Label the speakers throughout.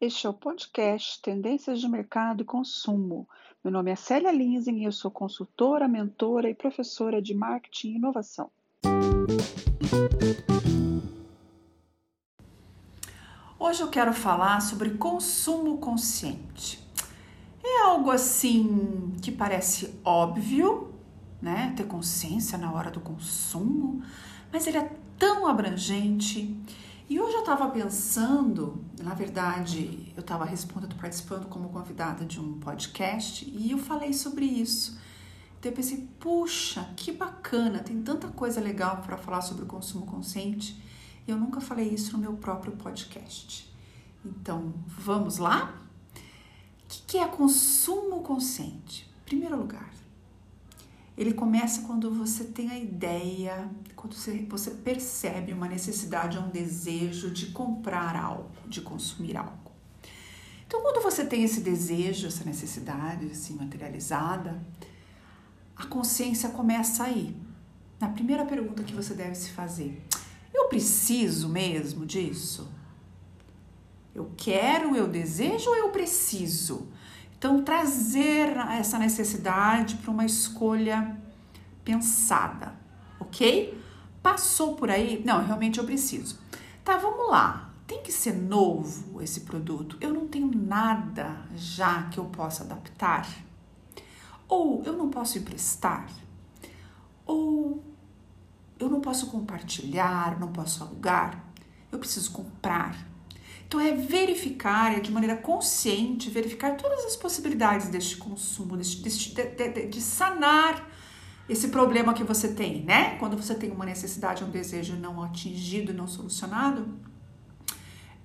Speaker 1: Este é o podcast Tendências de Mercado e Consumo. Meu nome é Célia Linzen e eu sou consultora, mentora e professora de marketing e inovação. Hoje eu quero falar sobre consumo consciente. É algo assim que parece óbvio, né? Ter consciência na hora do consumo, mas ele é tão abrangente. E hoje eu estava pensando, na verdade, eu estava respondendo, participando como convidada de um podcast e eu falei sobre isso. Então eu pensei, puxa, que bacana, tem tanta coisa legal para falar sobre o consumo consciente. E eu nunca falei isso no meu próprio podcast. Então, vamos lá? O que é consumo consciente? Em primeiro lugar, ele começa quando você tem a ideia, quando você, você percebe uma necessidade, um desejo de comprar algo, de consumir algo. Então, quando você tem esse desejo, essa necessidade assim materializada, a consciência começa aí. Na primeira pergunta que você deve se fazer: eu preciso mesmo disso? Eu quero, eu desejo ou eu preciso? Então, trazer essa necessidade para uma escolha pensada, ok? Passou por aí? Não, realmente eu preciso. Tá, vamos lá. Tem que ser novo esse produto. Eu não tenho nada já que eu possa adaptar. Ou eu não posso emprestar. Ou eu não posso compartilhar, não posso alugar. Eu preciso comprar. Então, é verificar, de maneira consciente, verificar todas as possibilidades deste consumo, deste, deste de, de, de, sanar esse problema que você tem, né? Quando você tem uma necessidade, um desejo não atingido, não solucionado,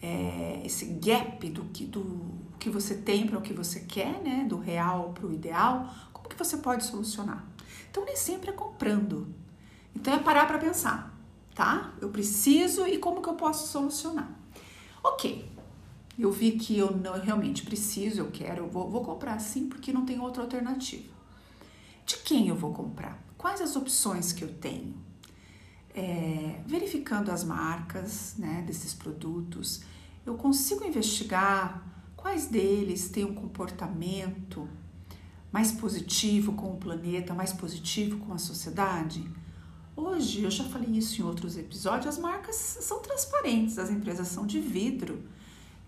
Speaker 1: é, esse gap do que, do que você tem para o que você quer, né? Do real para o ideal, como que você pode solucionar? Então, nem sempre é comprando. Então, é parar para pensar, tá? Eu preciso e como que eu posso solucionar? Ok, eu vi que eu não realmente preciso, eu quero, eu vou, vou comprar sim, porque não tem outra alternativa. De quem eu vou comprar? Quais as opções que eu tenho? É, verificando as marcas né, desses produtos, eu consigo investigar quais deles têm um comportamento mais positivo com o planeta, mais positivo com a sociedade? Hoje, eu já falei isso em outros episódios, as marcas são transparentes, as empresas são de vidro.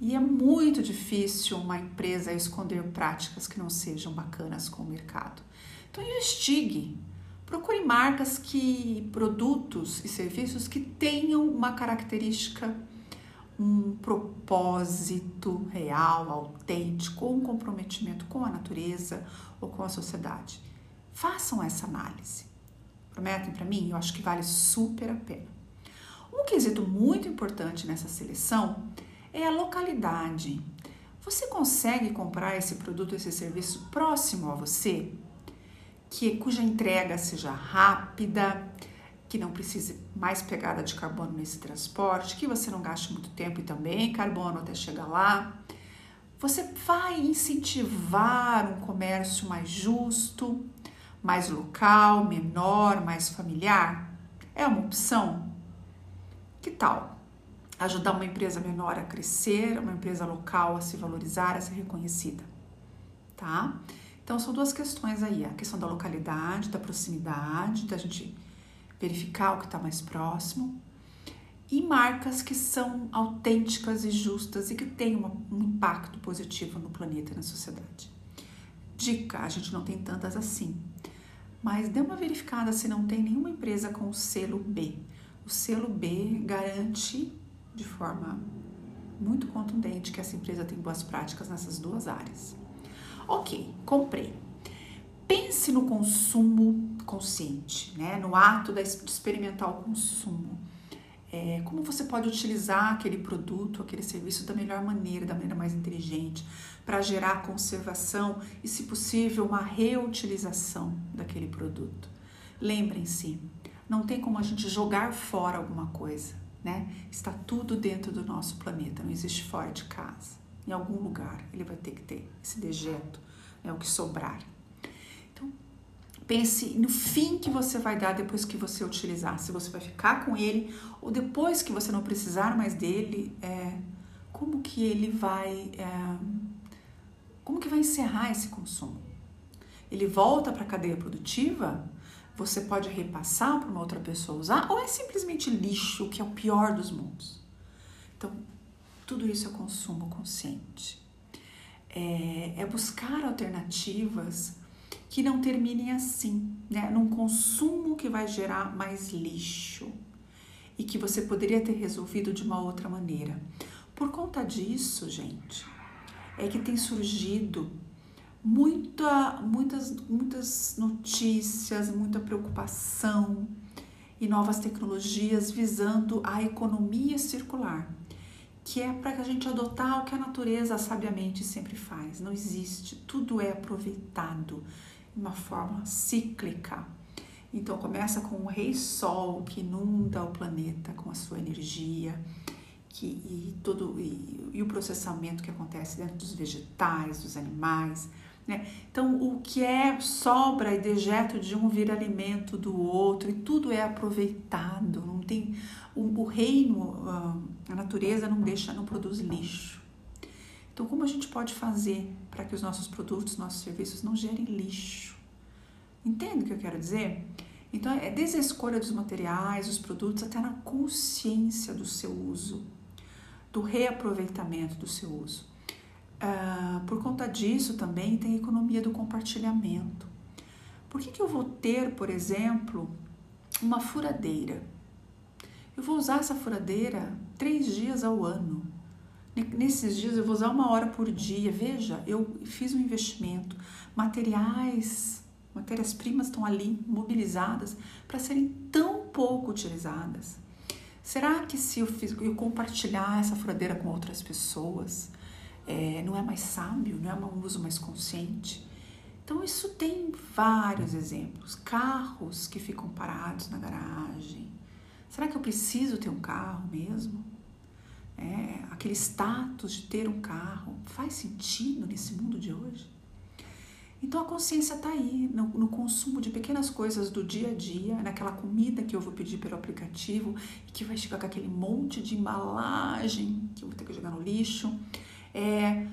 Speaker 1: E é muito difícil uma empresa esconder práticas que não sejam bacanas com o mercado. Então investigue, procure marcas que produtos e serviços que tenham uma característica, um propósito real, autêntico, um comprometimento com a natureza ou com a sociedade. Façam essa análise prometem para mim? Eu acho que vale super a pena. Um quesito muito importante nessa seleção é a localidade. Você consegue comprar esse produto, esse serviço próximo a você, que cuja entrega seja rápida, que não precise mais pegada de carbono nesse transporte, que você não gaste muito tempo e também carbono até chegar lá. Você vai incentivar um comércio mais justo, mais local, menor, mais familiar? É uma opção? Que tal? Ajudar uma empresa menor a crescer, uma empresa local a se valorizar, a ser reconhecida, tá? Então são duas questões aí, a questão da localidade, da proximidade, da gente verificar o que está mais próximo e marcas que são autênticas e justas e que têm um impacto positivo no planeta e na sociedade. Dica: a gente não tem tantas assim mas dê uma verificada se não tem nenhuma empresa com o selo B. O selo B garante de forma muito contundente que essa empresa tem boas práticas nessas duas áreas. Ok, comprei. Pense no consumo consciente, né? no ato de experimentar o consumo é, como você pode utilizar aquele produto, aquele serviço da melhor maneira, da maneira mais inteligente, para gerar conservação e, se possível, uma reutilização daquele produto. Lembrem-se, não tem como a gente jogar fora alguma coisa, né? Está tudo dentro do nosso planeta, não existe fora de casa. Em algum lugar ele vai ter que ter esse dejeto, né, o que sobrar. Pense no fim que você vai dar depois que você utilizar. Se você vai ficar com ele ou depois que você não precisar mais dele, é, como que ele vai, é, como que vai encerrar esse consumo? Ele volta para a cadeia produtiva? Você pode repassar para uma outra pessoa usar? Ou é simplesmente lixo, que é o pior dos mundos? Então, tudo isso é consumo consciente. É, é buscar alternativas que não terminem assim, né? Num consumo que vai gerar mais lixo e que você poderia ter resolvido de uma outra maneira. Por conta disso, gente, é que tem surgido muita, muitas, muitas notícias, muita preocupação e novas tecnologias visando a economia circular, que é para a gente adotar o que a natureza sabiamente sempre faz. Não existe, tudo é aproveitado uma forma cíclica. Então começa com o rei sol que inunda o planeta com a sua energia que, e, todo, e, e o processamento que acontece dentro dos vegetais, dos animais. Né? Então, o que é sobra e dejeto de um vira alimento do outro, e tudo é aproveitado. Não tem o, o reino, a natureza não deixa, não produz lixo. Então, como a gente pode fazer para que os nossos produtos, nossos serviços não gerem lixo? Entende o que eu quero dizer? Então, é desde a escolha dos materiais, dos produtos, até na consciência do seu uso, do reaproveitamento do seu uso. Uh, por conta disso, também tem a economia do compartilhamento. Por que, que eu vou ter, por exemplo, uma furadeira? Eu vou usar essa furadeira três dias ao ano. Nesses dias eu vou usar uma hora por dia. Veja, eu fiz um investimento. Materiais, matérias-primas estão ali mobilizadas para serem tão pouco utilizadas. Será que se eu, fiz, eu compartilhar essa furadeira com outras pessoas, é, não é mais sábio, não é um uso mais consciente? Então, isso tem vários exemplos. Carros que ficam parados na garagem. Será que eu preciso ter um carro mesmo? É, aquele status de ter um carro faz sentido nesse mundo de hoje? Então a consciência está aí, no, no, consumo de pequenas coisas do dia a dia, naquela comida que eu vou pedir pelo aplicativo e que vai chegar com aquele monte de embalagem que eu vou ter que jogar no lixo. É,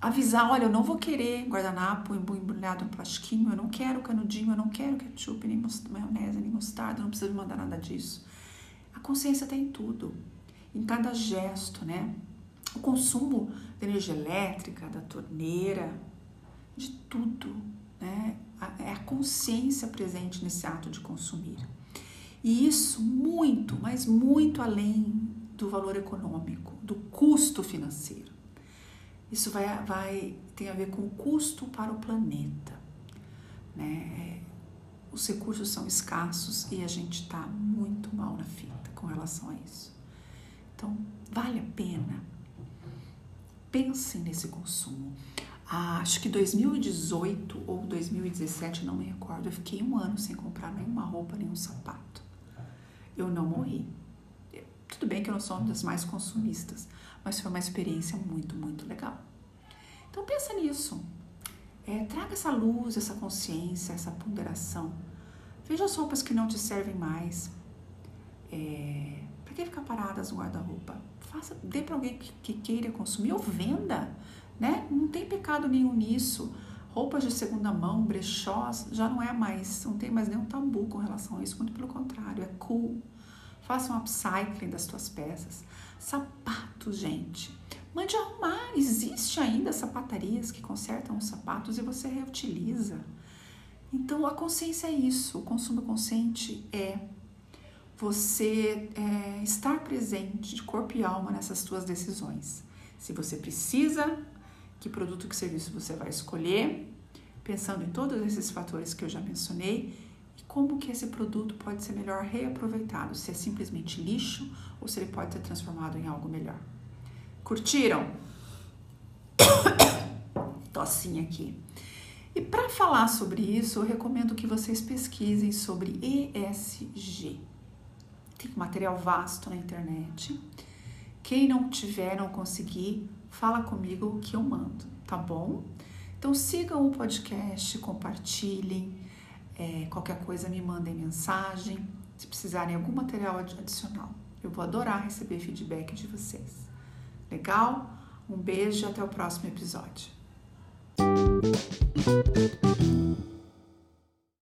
Speaker 1: avisar, olha, eu não vou querer guardanapo embrulhado no plastiquinho, eu não quero canudinho, eu não quero ketchup, nem maionese, nem mostarda, não precisa me mandar nada disso. A consciência está em tudo, em cada gesto, né? O consumo de energia elétrica, da torneira, de tudo, né? É a consciência presente nesse ato de consumir. E isso muito, mas muito além do valor econômico, do custo financeiro. Isso vai, vai tem a ver com o custo para o planeta. Né? Os recursos são escassos e a gente está muito mal na fita com relação a isso. Vale a pena. Pensem nesse consumo. Ah, acho que 2018 ou 2017, não me recordo, eu fiquei um ano sem comprar nenhuma roupa, nenhum sapato. Eu não morri. Tudo bem que eu não sou uma das mais consumistas, mas foi uma experiência muito, muito legal. Então pensa nisso. É, traga essa luz, essa consciência, essa ponderação. Veja as roupas que não te servem mais. É, para que ficar paradas no guarda-roupa? Faça, dê para alguém que, que queira consumir ou venda né? Não tem pecado nenhum nisso. Roupas de segunda mão, brechós, já não é mais, não tem mais nenhum tabu com relação a isso, muito pelo contrário, é cool. Faça um upcycling das tuas peças. Sapatos, gente. Mande arrumar. Existe ainda sapatarias que consertam os sapatos e você reutiliza. Então, a consciência é isso. O consumo consciente é você é, estar presente de corpo e alma nessas tuas decisões. Se você precisa que produto, que serviço você vai escolher, pensando em todos esses fatores que eu já mencionei e como que esse produto pode ser melhor reaproveitado, se é simplesmente lixo ou se ele pode ser transformado em algo melhor. Curtiram? Tossinha aqui. E para falar sobre isso, eu recomendo que vocês pesquisem sobre ESG. Tem material vasto na internet. Quem não tiver, não conseguir, fala comigo que eu mando, tá bom? Então sigam o podcast, compartilhem, É, qualquer coisa me mandem mensagem, se precisarem algum material adicional. Eu vou adorar receber feedback de vocês. Legal? Um beijo e até o próximo episódio.